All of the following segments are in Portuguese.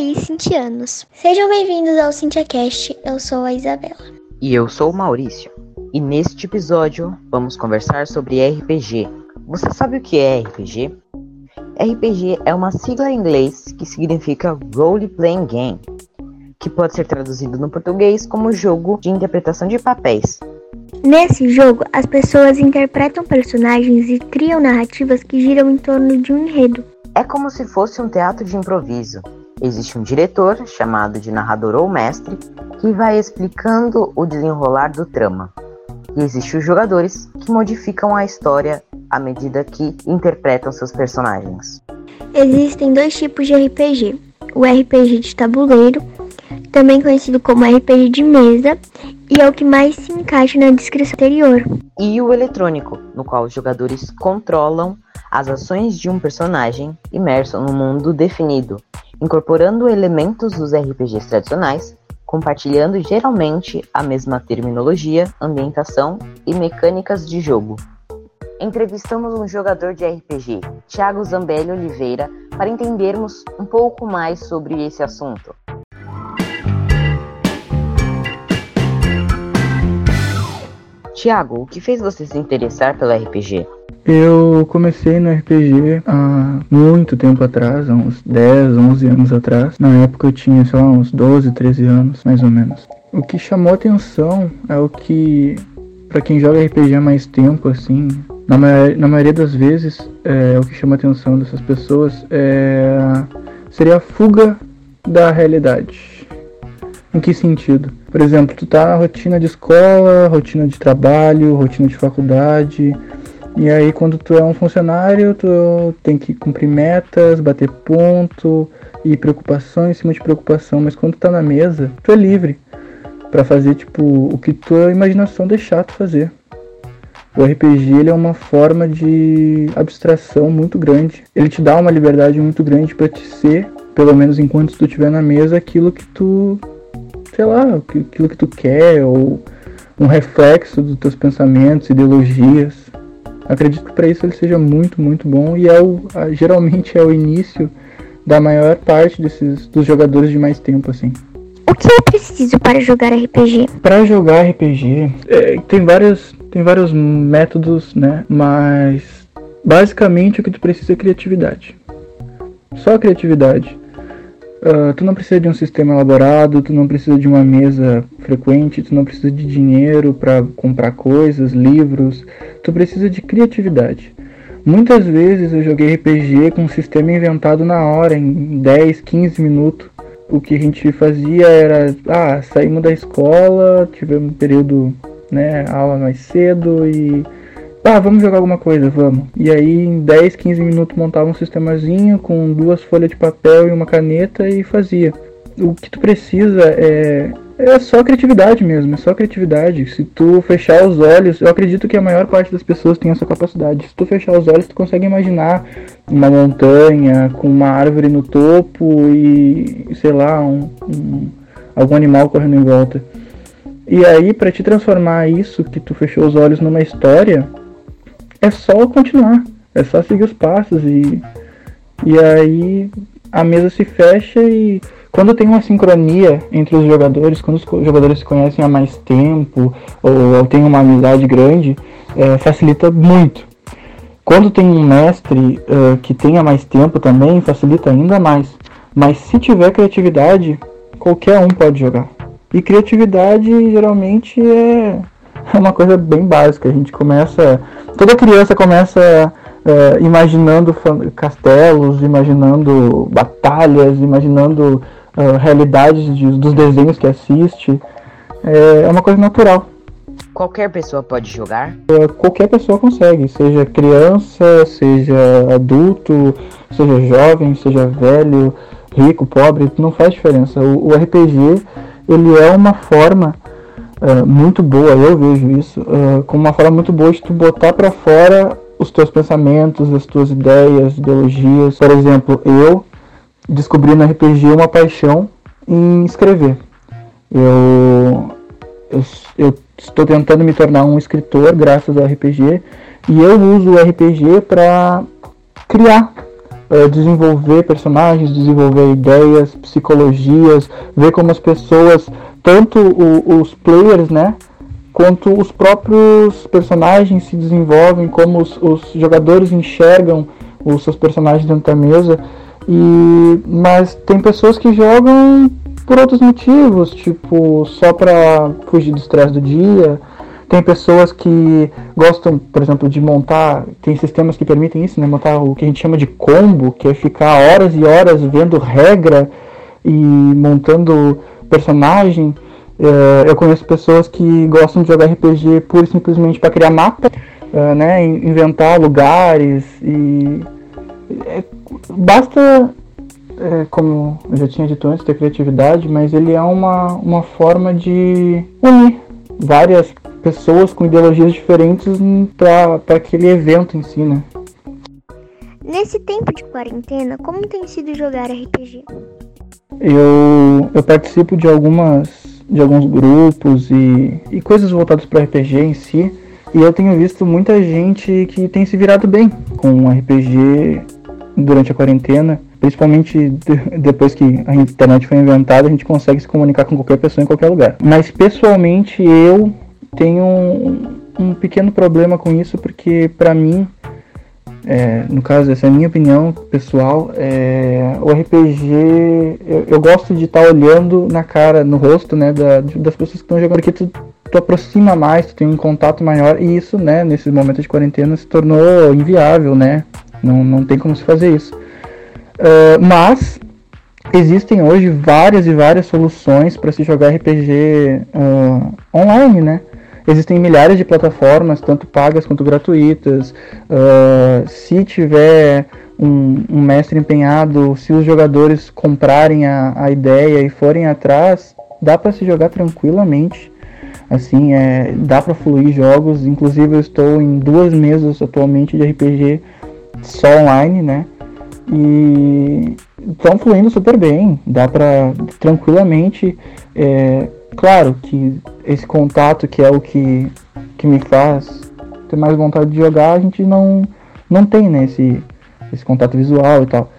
aí, cintianos. Sejam bem-vindos ao CintiaCast, eu sou a Isabela. E eu sou o Maurício. E neste episódio vamos conversar sobre RPG. Você sabe o que é RPG? RPG é uma sigla em inglês que significa Role Playing Game, que pode ser traduzido no português como jogo de interpretação de papéis. Nesse jogo, as pessoas interpretam personagens e criam narrativas que giram em torno de um enredo. É como se fosse um teatro de improviso. Existe um diretor, chamado de narrador ou mestre, que vai explicando o desenrolar do trama. E existem os jogadores que modificam a história à medida que interpretam seus personagens. Existem dois tipos de RPG: o RPG de tabuleiro, também conhecido como RPG de mesa, e é o que mais se encaixa na descrição anterior. E o eletrônico, no qual os jogadores controlam as ações de um personagem imerso num mundo definido, incorporando elementos dos RPGs tradicionais, compartilhando geralmente a mesma terminologia, ambientação e mecânicas de jogo. Entrevistamos um jogador de RPG, Thiago Zambelli Oliveira, para entendermos um pouco mais sobre esse assunto. Tiago, o que fez você se interessar pelo RPG? Eu comecei no RPG há muito tempo atrás, há uns 10, 11 anos atrás. Na época eu tinha, lá, uns 12, 13 anos, mais ou menos. O que chamou atenção é o que, para quem joga RPG há mais tempo, assim, na, na maioria das vezes, é, o que chama atenção dessas pessoas é, seria a fuga da realidade em que sentido? Por exemplo, tu tá na rotina de escola, rotina de trabalho, rotina de faculdade, e aí quando tu é um funcionário, tu tem que cumprir metas, bater ponto e preocupação em cima de preocupação, mas quando tu tá na mesa, tu é livre para fazer tipo o que tua imaginação deixar tu fazer. O RPG ele é uma forma de abstração muito grande. Ele te dá uma liberdade muito grande para te ser, pelo menos enquanto tu estiver na mesa, aquilo que tu sei lá, aquilo que tu quer, ou um reflexo dos teus pensamentos, ideologias. Acredito que para isso ele seja muito, muito bom e é o, geralmente é o início da maior parte desses dos jogadores de mais tempo assim. O que é preciso para jogar RPG? Para jogar RPG, é, tem vários tem vários métodos, né? Mas basicamente o que tu precisa é criatividade. Só criatividade. Uh, tu não precisa de um sistema elaborado, tu não precisa de uma mesa frequente, tu não precisa de dinheiro para comprar coisas, livros, tu precisa de criatividade. Muitas vezes eu joguei RPG com um sistema inventado na hora, em 10, 15 minutos. O que a gente fazia era, ah, saímos da escola, tivemos um período, né, aula mais cedo e ah, vamos jogar alguma coisa, vamos. E aí em 10, 15 minutos montava um sistemazinho com duas folhas de papel e uma caneta e fazia. O que tu precisa é é só criatividade mesmo, é só criatividade. Se tu fechar os olhos, eu acredito que a maior parte das pessoas tem essa capacidade. Se tu fechar os olhos, tu consegue imaginar uma montanha com uma árvore no topo e, sei lá, um, um algum animal correndo em volta. E aí, para te transformar isso que tu fechou os olhos numa história, é só continuar, é só seguir os passos e, e aí a mesa se fecha e quando tem uma sincronia entre os jogadores, quando os jogadores se conhecem há mais tempo ou, ou tem uma amizade grande, é, facilita muito. Quando tem um mestre uh, que tenha mais tempo também, facilita ainda mais. Mas se tiver criatividade, qualquer um pode jogar. E criatividade geralmente é é uma coisa bem básica. A gente começa. Toda criança começa uh, imaginando castelos, imaginando batalhas, imaginando uh, realidades de, dos desenhos que assiste. É, é uma coisa natural. Qualquer pessoa pode jogar? Uh, qualquer pessoa consegue, seja criança, seja adulto, seja jovem, seja velho, rico, pobre, não faz diferença. O, o RPG ele é uma forma uh, muito boa, eu vejo isso, uh, como uma forma muito boa de tu botar para fora os teus pensamentos, as tuas ideias, ideologias. Por exemplo, eu descobri no RPG uma paixão em escrever. Eu, eu, eu estou tentando me tornar um escritor graças ao RPG e eu uso o RPG para criar, desenvolver personagens, desenvolver ideias, psicologias, ver como as pessoas, tanto o, os players, né, quanto os próprios personagens se desenvolvem, como os, os jogadores enxergam os seus personagens dentro da mesa. E, mas tem pessoas que jogam por outros motivos, tipo só para fugir do estresse do dia. Tem pessoas que gostam, por exemplo, de montar, tem sistemas que permitem isso, né? Montar o que a gente chama de combo, que é ficar horas e horas vendo regra e montando personagem. É, eu conheço pessoas que gostam de jogar RPG pura e simplesmente para criar mapa, é, né? Inventar lugares e é, basta é, como eu já tinha dito antes, ter criatividade, mas ele é uma, uma forma de unir várias pessoas com ideologias diferentes para aquele evento em si, né? Nesse tempo de quarentena, como tem sido jogar RPG? Eu, eu participo de algumas de alguns grupos e, e coisas voltadas para RPG em si, e eu tenho visto muita gente que tem se virado bem com RPG durante a quarentena Principalmente depois que a internet foi inventada, a gente consegue se comunicar com qualquer pessoa em qualquer lugar. Mas pessoalmente eu tenho um, um pequeno problema com isso, porque para mim, é, no caso, essa é a minha opinião pessoal, é, o RPG, eu, eu gosto de estar tá olhando na cara, no rosto, né, da, das pessoas que estão jogando, porque tu, tu aproxima mais, tu tem um contato maior, e isso, né, nesse momento de quarentena se tornou inviável, né, não, não tem como se fazer isso. Uh, mas existem hoje várias e várias soluções para se jogar RPG uh, ah, online, né? Existem milhares de plataformas, tanto pagas quanto gratuitas. Uh, se tiver um, um, mestre empenhado, se os jogadores comprarem a, a ideia e forem atrás, dá para se jogar tranquilamente. Assim, é, dá para fluir jogos. Inclusive, eu estou em duas mesas atualmente de RPG só online, né? e estão fluindo super bem, dá para tranquilamente, é, claro que esse contato que é o que, que me faz ter mais vontade de jogar, a gente não, não tem né, esse, esse contato visual e tal.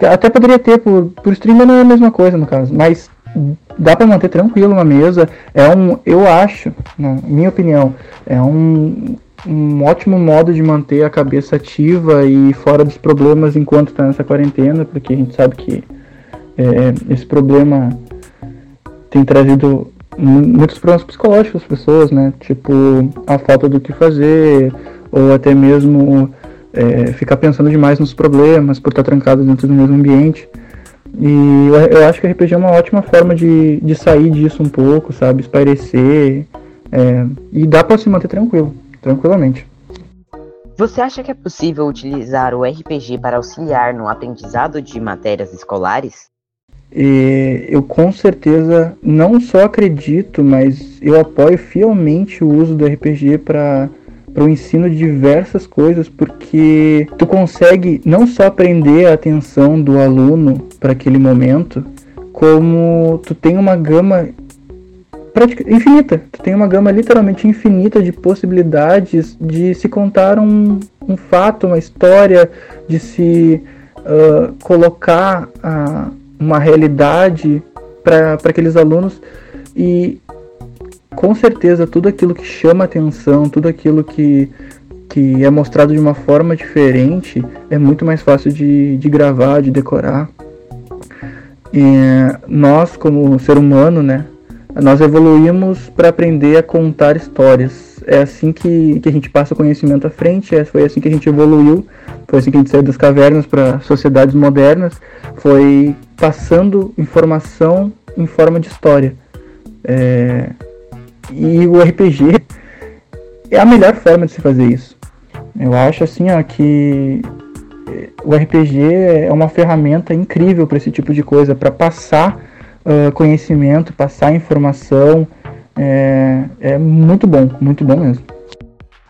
Até poderia ter por, por stream, mas não é a mesma coisa no caso, mas dá para manter tranquilo uma mesa, é um, eu acho, na minha opinião, é um um ótimo modo de manter a cabeça ativa e fora dos problemas enquanto está nessa quarentena, porque a gente sabe que é, esse problema tem trazido muitos problemas psicológicos às pessoas, né? Tipo, a falta do que fazer, ou até mesmo é, ficar pensando demais nos problemas por estar trancado dentro do mesmo ambiente. E eu, eu acho que a RPG é uma ótima forma de, de sair disso um pouco, sabe? Espairecer. É, e dá para se manter tranquilo tranquilamente. Você acha que é possível utilizar o RPG para auxiliar no aprendizado de matérias escolares? E eu com certeza não só acredito, mas eu apoio fielmente o uso do RPG para para o ensino de diversas coisas, porque tu consegue não só prender a atenção do aluno para aquele momento, como tu tem uma gama infinita. Tu tem uma gama literalmente infinita de possibilidades de se contar um, um fato, uma história, de se uh, colocar uh, uma realidade para aqueles alunos e com certeza tudo aquilo que chama atenção, tudo aquilo que, que é mostrado de uma forma diferente é muito mais fácil de, de gravar, de decorar. E nós, como ser humano, né, nós evoluímos para aprender a contar histórias. É assim que, que a gente passa o conhecimento à frente, é, foi assim que a gente evoluiu, foi assim que a gente saiu das cavernas para sociedades modernas, foi passando informação em forma de história. É, e o RPG é a melhor forma de se fazer isso. Eu acho assim ó, que o RPG é uma ferramenta incrível para esse tipo de coisa, para passar uh, conhecimento, passar informação. É, é muito bom, muito bom mesmo.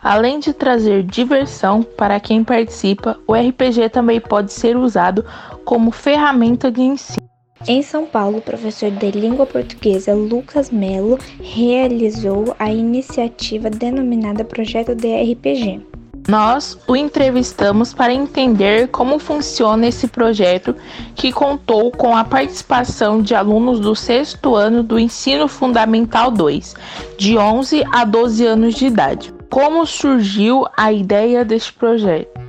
Além de trazer diversão para quem participa, o RPG também pode ser usado como ferramenta de ensino. Em São Paulo, o professor de língua portuguesa Lucas Melo realizou a iniciativa denominada Projeto de RPG. Nós o entrevistamos para entender como funciona esse projeto que contou com a participação de alunos do sexto ano do Ensino Fundamental 2, de 11 a 12 anos de idade. Como surgiu a ideia deste projeto?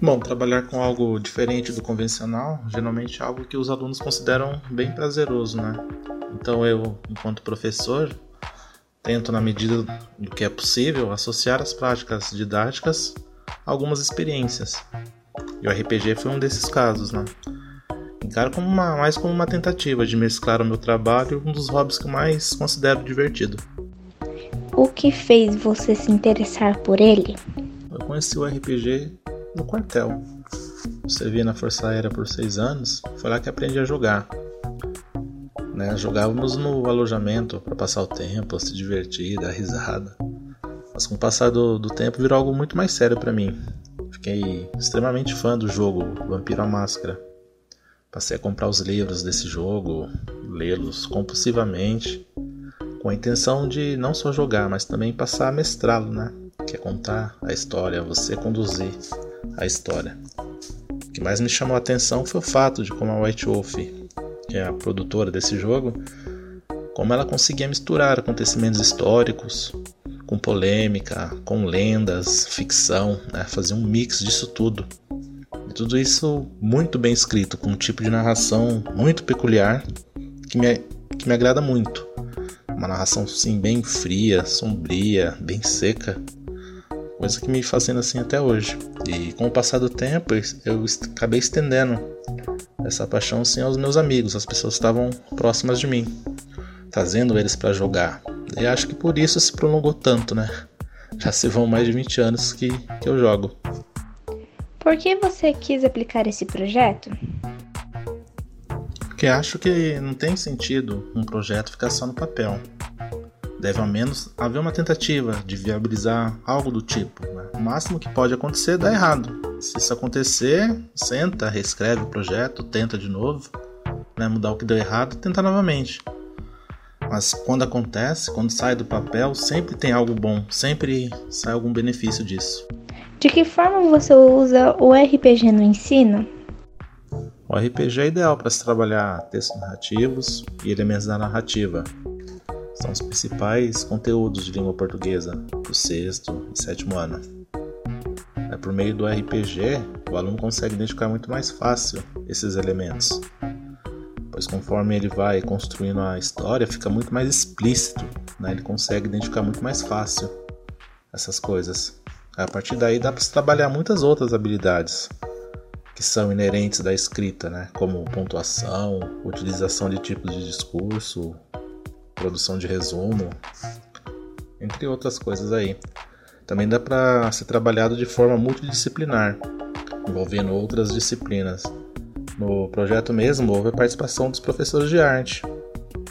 Bom, trabalhar com algo diferente do convencional, geralmente é algo que os alunos consideram bem prazeroso, né? Então eu, enquanto professor, tento na medida do que é possível associar as práticas didáticas a algumas experiências. E o RPG foi um desses casos, né? Encaro como uma, mais como uma tentativa de mesclar o meu trabalho um dos hobbies que eu mais considero divertido. O que fez você se interessar por ele? Eu conheci o RPG no quartel. Servi na Força Aérea por seis anos, foi lá que aprendi a jogar. Né? Jogávamos no alojamento para passar o tempo, se divertir, dar risada. Mas com o passar do, do tempo virou algo muito mais sério para mim. Fiquei extremamente fã do jogo Vampiro à Máscara. Passei a comprar os livros desse jogo, lê-los compulsivamente, com a intenção de não só jogar, mas também passar a mestrá-lo, né? Que é contar a história, você conduzir a história. O que mais me chamou a atenção foi o fato de como a White Wolf, que é a produtora desse jogo, como ela conseguia misturar acontecimentos históricos com polêmica, com lendas, ficção, né? fazer um mix disso tudo. E tudo isso muito bem escrito, com um tipo de narração muito peculiar que me, que me agrada muito. Uma narração sim bem fria, sombria, bem seca, coisa que me fazendo assim até hoje. E com o passar do tempo, eu acabei estendendo essa paixão assim aos meus amigos, as pessoas que estavam próximas de mim, trazendo eles para jogar. E acho que por isso se prolongou tanto, né? Já se vão mais de 20 anos que, que eu jogo. Por que você quis aplicar esse projeto? Porque acho que não tem sentido um projeto ficar só no papel deve ao menos haver uma tentativa de viabilizar algo do tipo. Né? O máximo que pode acontecer é dar errado. Se isso acontecer, senta, reescreve o projeto, tenta de novo, né? mudar o que deu errado, tenta novamente. Mas quando acontece, quando sai do papel, sempre tem algo bom, sempre sai algum benefício disso. De que forma você usa o RPG no ensino? O RPG é ideal para se trabalhar textos narrativos e elementos da narrativa, são os principais conteúdos de língua portuguesa do sexto e sétimo ano. É por meio do RPG, o aluno consegue identificar muito mais fácil esses elementos, pois conforme ele vai construindo a história, fica muito mais explícito, né? ele consegue identificar muito mais fácil essas coisas. A partir daí dá para se trabalhar muitas outras habilidades que são inerentes da escrita, né? como pontuação, utilização de tipos de discurso, produção de resumo, entre outras coisas aí. Também dá para ser trabalhado de forma multidisciplinar, envolvendo outras disciplinas. No projeto mesmo houve a participação dos professores de arte.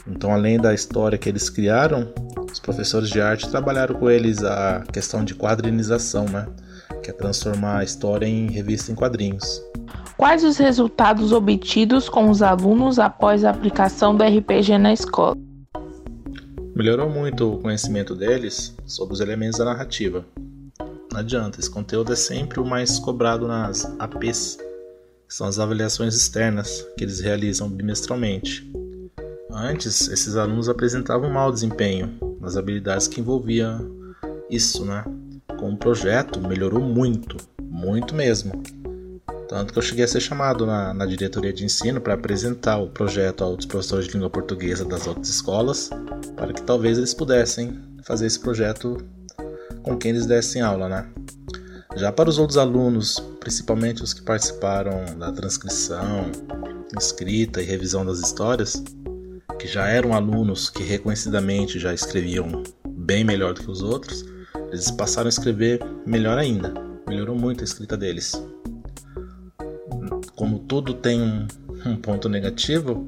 Então, além da história que eles criaram, os professores de arte trabalharam com eles a questão de quadrinização, né? que é transformar a história em revista em quadrinhos. Quais os resultados obtidos com os alunos após a aplicação do RPG na escola? Melhorou muito o conhecimento deles sobre os elementos da narrativa. Não adianta, esse conteúdo é sempre o mais cobrado nas APs, que são as avaliações externas que eles realizam bimestralmente. Antes, esses alunos apresentavam mau desempenho nas habilidades que envolviam isso, né? Com o projeto, melhorou muito, muito mesmo. Tanto que eu cheguei a ser chamado na, na diretoria de ensino para apresentar o projeto a outros professores de língua portuguesa das outras escolas, para que talvez eles pudessem fazer esse projeto com quem eles dessem aula, né? Já para os outros alunos, principalmente os que participaram da transcrição, escrita e revisão das histórias, que já eram alunos que reconhecidamente já escreviam bem melhor do que os outros, eles passaram a escrever melhor ainda. Melhorou muito a escrita deles como tudo tem um, um ponto negativo,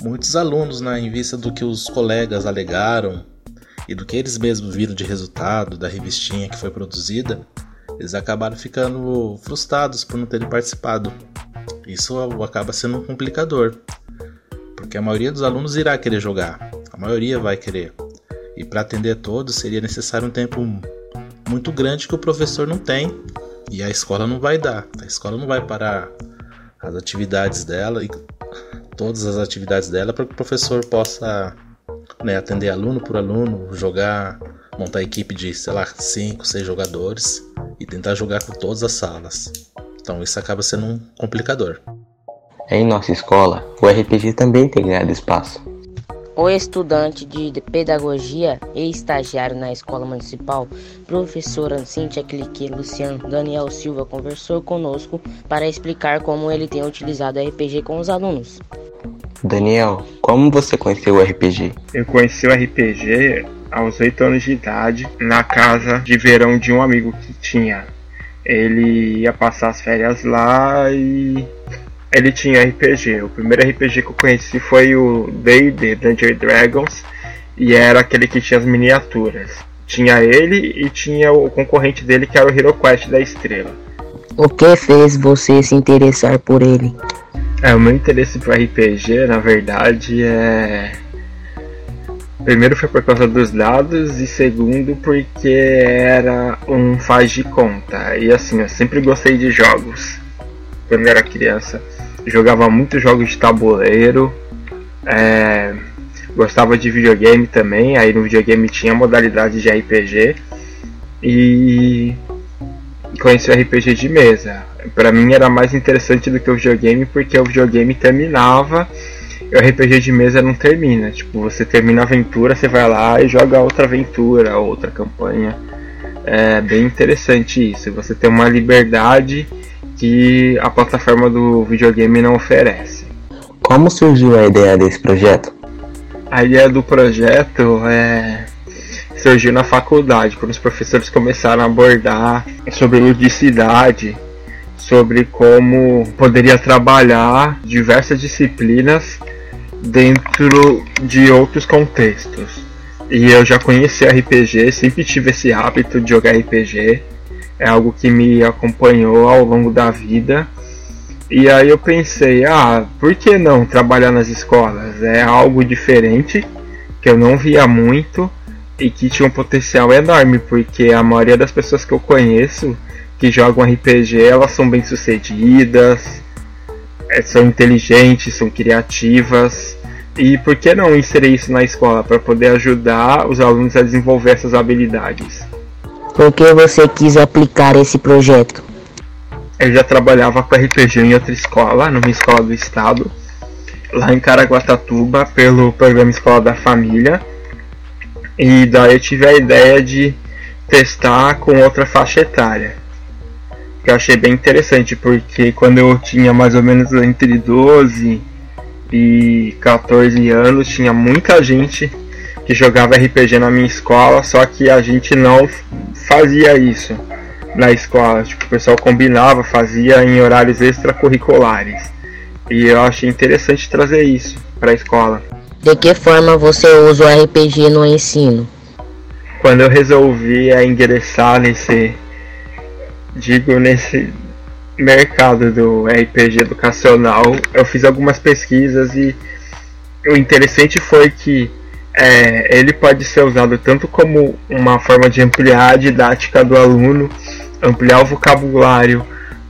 muitos alunos, né, em vista do que os colegas alegaram e do que eles mesmos viram de resultado da revistinha que foi produzida, eles acabaram ficando frustrados por não terem participado. Isso acaba sendo um complicador, porque a maioria dos alunos irá querer jogar, a maioria vai querer. E para atender todos seria necessário um tempo muito grande que o professor não tem e a escola não vai dar. A escola não vai parar as atividades dela e todas as atividades dela para que o professor possa né, atender aluno por aluno, jogar, montar equipe de, sei lá, 5, 6 jogadores e tentar jogar com todas as salas. Então isso acaba sendo um complicador. Em nossa escola, o RPG também tem ganhado espaço. O estudante de pedagogia e estagiário na escola municipal, professora Cíntia Clique Luciano Daniel Silva, conversou conosco para explicar como ele tem utilizado o RPG com os alunos. Daniel, como você conheceu o RPG? Eu conheci o RPG aos 8 anos de idade, na casa de verão de um amigo que tinha. Ele ia passar as férias lá e ele tinha RPG. O primeiro RPG que eu conheci foi o D&D Dungeons Dragons e era aquele que tinha as miniaturas. Tinha ele e tinha o concorrente dele que era o Hero Quest da Estrela. O que fez você se interessar por ele? É, o meu interesse por RPG, na verdade, é Primeiro foi por causa dos dados e segundo porque era um faz de conta. E assim, eu sempre gostei de jogos. Quando era criança, jogava muitos jogos de tabuleiro. É, gostava de videogame também. Aí no videogame tinha modalidade de RPG. E conheci o RPG de mesa. Para mim era mais interessante do que o videogame porque o videogame terminava e o RPG de mesa não termina. Tipo, você termina a aventura, você vai lá e joga outra aventura, outra campanha. É bem interessante isso. Você tem uma liberdade que a plataforma do videogame não oferece. Como surgiu a ideia desse projeto? A ideia do projeto é surgiu na faculdade, quando os professores começaram a abordar sobre ludicidade, sobre como poderia trabalhar diversas disciplinas dentro de outros contextos. E eu já conheci RPG, sempre tive esse hábito de jogar RPG é algo que me acompanhou ao longo da vida. E aí eu pensei, ah, por que não trabalhar nas escolas? É algo diferente que eu não via muito e que tinha um potencial enorme, porque a maioria das pessoas que eu conheço que jogam RPG, elas são bem sucedidas, é, são inteligentes, são criativas. E por que não inserir isso na escola para poder ajudar os alunos a desenvolver essas habilidades? Por que você quis aplicar esse projeto? Eu já trabalhava com RPG em outra escola, numa escola do estado, lá em Caraguatatuba, pelo programa Escola da Família. E daí eu tive a ideia de testar com outra faixa etária. Que eu achei bem interessante, porque quando eu tinha mais ou menos entre 12 e 14 anos, tinha muita gente que jogava RPG na minha escola, só que a gente não fazia isso na escola. Tipo, o pessoal combinava, fazia em horários extracurriculares. E eu achei interessante trazer isso para a escola. De que forma você usa o RPG no ensino? Quando eu resolvi ingressar nesse, digo, nesse mercado do RPG educacional, eu fiz algumas pesquisas e o interessante foi que é, ele pode ser usado tanto como uma forma de ampliar a didática do aluno, ampliar o vocabulário,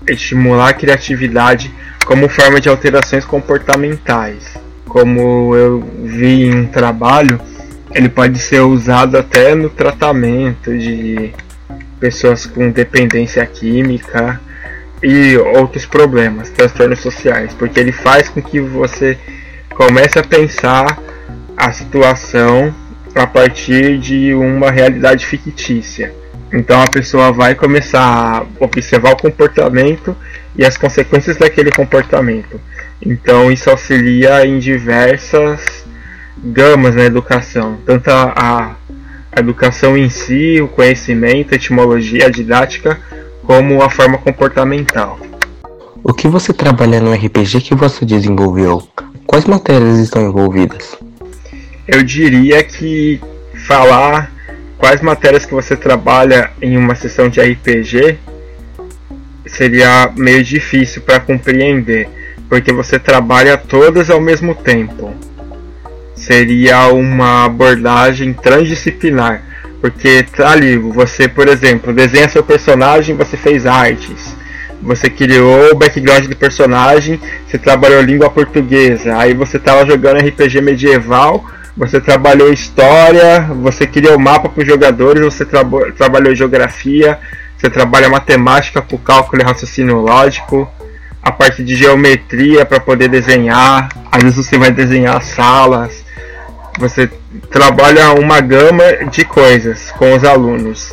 estimular a criatividade, como forma de alterações comportamentais. Como eu vi em um trabalho, ele pode ser usado até no tratamento de pessoas com dependência química e outros problemas, transtornos sociais, porque ele faz com que você comece a pensar a situação a partir de uma realidade fictícia. Então a pessoa vai começar a observar o comportamento e as consequências daquele comportamento. Então isso auxilia em diversas gamas na educação, tanto a, a educação em si, o conhecimento, a etimologia, a didática, como a forma comportamental. O que você trabalha no RPG que você desenvolveu? Quais matérias estão envolvidas? Eu diria que falar quais matérias que você trabalha em uma sessão de RPG seria meio difícil para compreender, porque você trabalha todas ao mesmo tempo. Seria uma abordagem transdisciplinar, Porque tá ali, você, por exemplo, desenha seu personagem, você fez artes. Você criou o background do personagem, você trabalhou língua portuguesa. Aí você estava jogando RPG medieval, você trabalhou história, você criou mapa para os jogadores, você tra trabalhou geografia, você trabalha matemática o cálculo e raciocínio lógico, a parte de geometria para poder desenhar. Às vezes você vai desenhar salas, você trabalha uma gama de coisas com os alunos.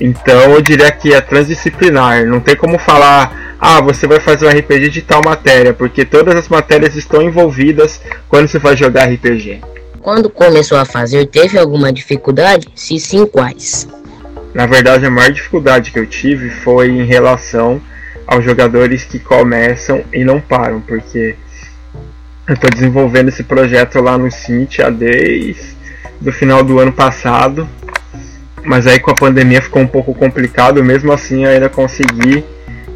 Então eu diria que é transdisciplinar. Não tem como falar, ah, você vai fazer um RPG de tal matéria, porque todas as matérias estão envolvidas quando você vai jogar RPG. Quando começou a fazer, teve alguma dificuldade? Se sim, quais? Na verdade, a maior dificuldade que eu tive foi em relação aos jogadores que começam e não param, porque eu estou desenvolvendo esse projeto lá no Cintia desde do final do ano passado, mas aí com a pandemia ficou um pouco complicado, mesmo assim eu ainda consegui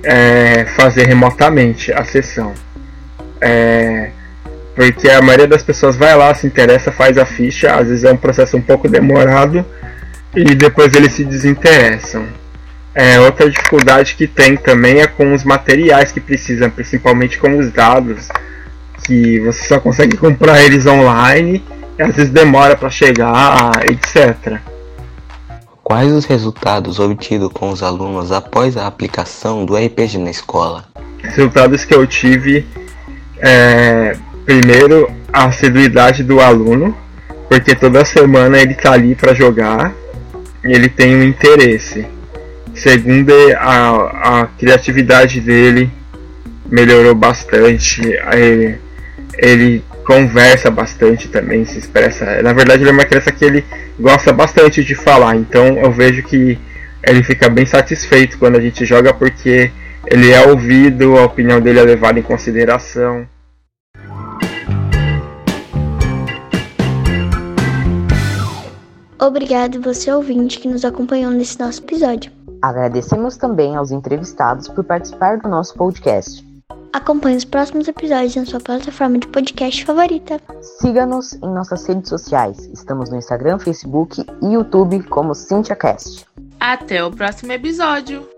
é, fazer remotamente a sessão. É, porque a maioria das pessoas vai lá, se interessa, faz a ficha, às vezes é um processo um pouco demorado e depois eles se desinteressam. É, outra dificuldade que tem também é com os materiais que precisam, principalmente com os dados que você só consegue comprar eles online e às vezes demora para chegar, etc. Quais os resultados obtidos com os alunos após a aplicação do RPG na escola? Resultados que eu tive é, primeiro a assiduidade do aluno, porque toda semana ele está ali para jogar e ele tem um interesse. Segundo, a, a criatividade dele melhorou bastante. Ele, ele conversa bastante também, se expressa. Na verdade, ele é uma criança que ele gosta bastante de falar, então eu vejo que ele fica bem satisfeito quando a gente joga porque ele é ouvido, a opinião dele é levada em consideração. Obrigado você ouvinte que nos acompanhou nesse nosso episódio. Agradecemos também aos entrevistados por participar do nosso podcast. Acompanhe os próximos episódios na sua plataforma de podcast favorita. Siga-nos em nossas redes sociais. Estamos no Instagram, Facebook e YouTube como CintiaCast. Até o próximo episódio!